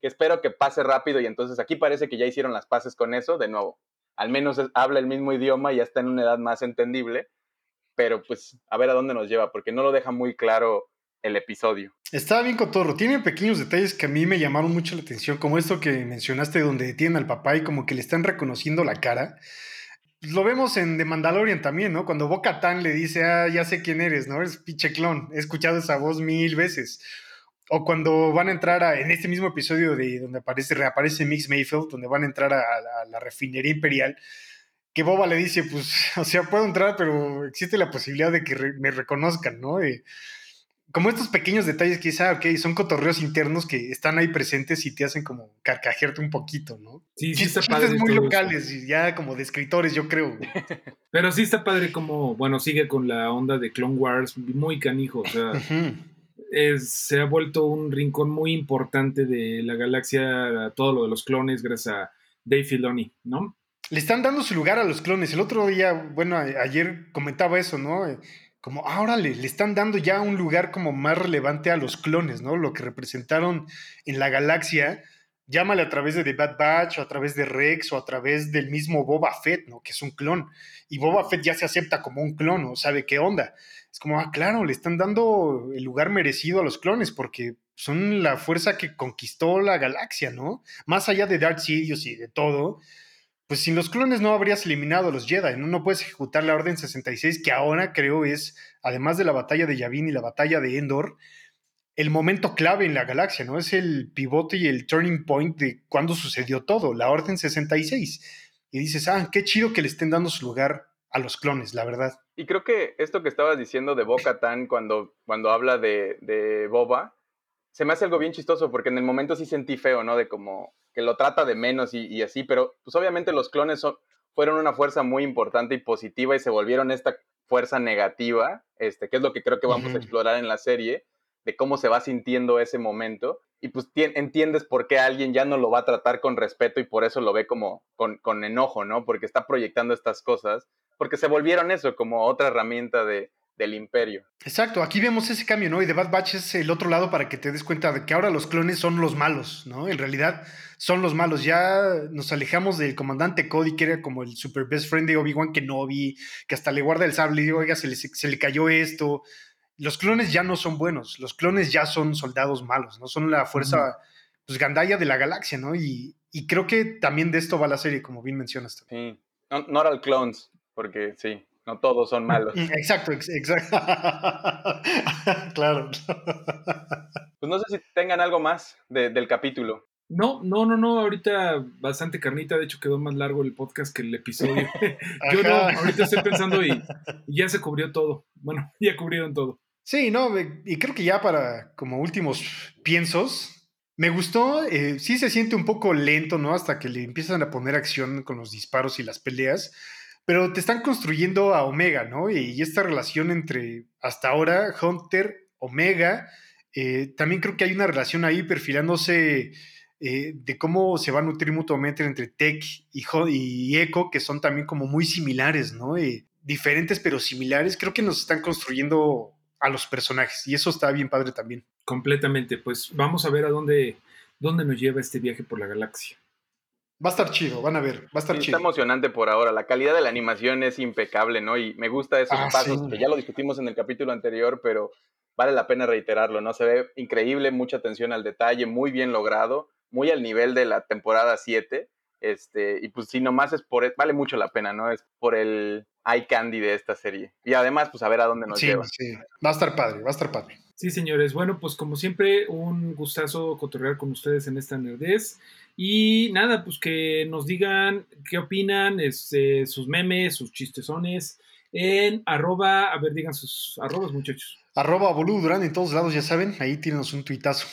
que espero que pase rápido y entonces aquí parece que ya hicieron las paces con eso, de nuevo, al menos habla el mismo idioma y ya está en una edad más entendible, pero pues a ver a dónde nos lleva, porque no lo deja muy claro el episodio. Estaba bien cotorro. Tiene pequeños detalles que a mí me llamaron mucho la atención, como esto que mencionaste donde detienen al papá y como que le están reconociendo la cara. Lo vemos en The Mandalorian también, ¿no? Cuando Boca Tan le dice, ah, ya sé quién eres, ¿no? Eres pinche clon. He escuchado esa voz mil veces. O cuando van a entrar a, en este mismo episodio de donde aparece, reaparece Mix Mayfield, donde van a entrar a, la refinería imperial, que Boba le dice, pues, *laughs* o sea, puedo entrar, pero existe la posibilidad de que me reconozcan, ¿no? Como estos pequeños detalles que quizá, ok, son cotorreos internos que están ahí presentes y te hacen como carcajearte un poquito, ¿no? Sí, sí está padre. muy locales y ya como de escritores, yo creo. *laughs* Pero sí está padre como, bueno, sigue con la onda de Clone Wars, muy canijo, o sea, se ha vuelto un rincón muy importante de la galaxia, todo lo de los clones, gracias a Dave Filoni, ¿no? Le están dando su lugar a los clones. El otro día, bueno, ayer comentaba eso, ¿no? Como ahora le, le, están dando ya un lugar como más relevante a los clones, ¿no? Lo que representaron en la galaxia Llámale a través de The Bad Batch o a través de Rex o a través del mismo Boba Fett, ¿no? Que es un clon. Y Boba Fett ya se acepta como un clon, ¿no? Sabe qué onda. Es como, ah, claro, le están dando el lugar merecido a los clones porque son la fuerza que conquistó la galaxia, ¿no? Más allá de Darth Sidious y de todo, pues sin los clones no habrías eliminado a los Jedi, ¿no? No puedes ejecutar la Orden 66, que ahora creo es, además de la batalla de Yavin y la batalla de Endor, el momento clave en la galaxia, ¿no? Es el pivote y el turning point de cuando sucedió todo, la Orden 66. Y dices, ah, qué chido que le estén dando su lugar a los clones, la verdad. Y creo que esto que estabas diciendo de Boca Tan *laughs* cuando, cuando habla de, de Boba, se me hace algo bien chistoso porque en el momento sí sentí feo, ¿no? De como que lo trata de menos y, así, pero pues obviamente los clones son, fueron una fuerza muy importante y positiva y se volvieron esta fuerza negativa, este, que es lo que creo que vamos a explorar en la serie, de cómo se va sintiendo ese momento y pues entiendes por qué alguien ya no lo va a tratar con respeto y por eso lo ve como con, con enojo, ¿no? Porque está proyectando estas cosas, porque se volvieron eso como otra herramienta de, del imperio. Exacto, aquí vemos ese cambio, ¿no? Y The Bad Batch es el otro lado para que te des cuenta de que ahora los clones son los malos, ¿no? En realidad son los malos. Ya nos alejamos del comandante Cody, que era como el super best friend de Obi-Wan Kenobi, que hasta le guarda el sable y digo, oiga, se le, se le cayó esto. Los clones ya no son buenos, los clones ya son soldados malos, ¿no? Son la fuerza, pues, gandaya de la galaxia, ¿no? Y, y, creo que también de esto va la serie, como bien mencionas. Sí, no, no eran clones, porque sí, no todos son malos. *laughs* Exacto, exacto. *laughs* claro. *laughs* Pues no sé si tengan algo más del capítulo. No, no, no, no, ahorita bastante carnita, de hecho quedó más largo el podcast que el episodio. Yo no, ahorita estoy pensando y, ya se cubrió todo. Bueno, ya cubrieron todo. Sí, no, y creo que ya para como últimos piensos, me gustó, eh, sí se siente un poco lento, ¿no? Hasta que le empiezan a poner acción con los disparos y las peleas, pero te están construyendo a Omega, ¿no? Y, esta relación entre hasta ahora Hunter, Omega, eh, también creo que hay una relación ahí perfilándose eh, de cómo se va a nutrir mutuamente entre Tech y, y Echo, que son también como muy similares, ¿no? Eh, diferentes pero similares. Creo que nos están construyendo a los personajes y eso está bien padre también. Completamente, pues vamos a ver a dónde, dónde nos lleva este viaje por la galaxia. Va a estar chido, van a ver, va a estar chido. Está emocionante por ahora, la calidad de la animación es impecable, ¿no? Y me gusta esos ah, pasos que ya lo discutimos en el capítulo anterior, pero vale la pena reiterarlo, ¿no? Se ve increíble, mucha atención al detalle, muy bien logrado, muy al nivel de la temporada 7. Este, y pues si nomás es por, e, vale mucho la pena, ¿no? Es por el eye candy de esta serie. Y además, pues a ver a dónde nos lleva. Sí, va a estar padre, va a estar padre. Sí, señores. Bueno, pues como siempre, un gustazo cotorrear con ustedes en esta nerdez. Y nada, pues que nos digan qué opinan, este, sus memes, sus chistezones, en arroba, a ver, digan sus arrobas, muchachos. Arroba Bolu Durán en todos lados, ya saben, ahí tienes un tuitazo.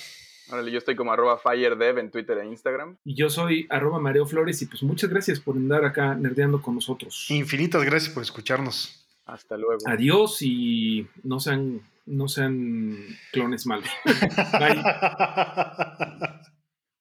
Órale, yo estoy como arroba FireDev en Twitter e Instagram. Y yo soy arroba Mareo Flores y pues muchas gracias por andar acá nerdeando con nosotros. Infinitas gracias por escucharnos. Hasta luego. Adiós y no sean, no sean clones malos. *laughs* Bye. *laughs*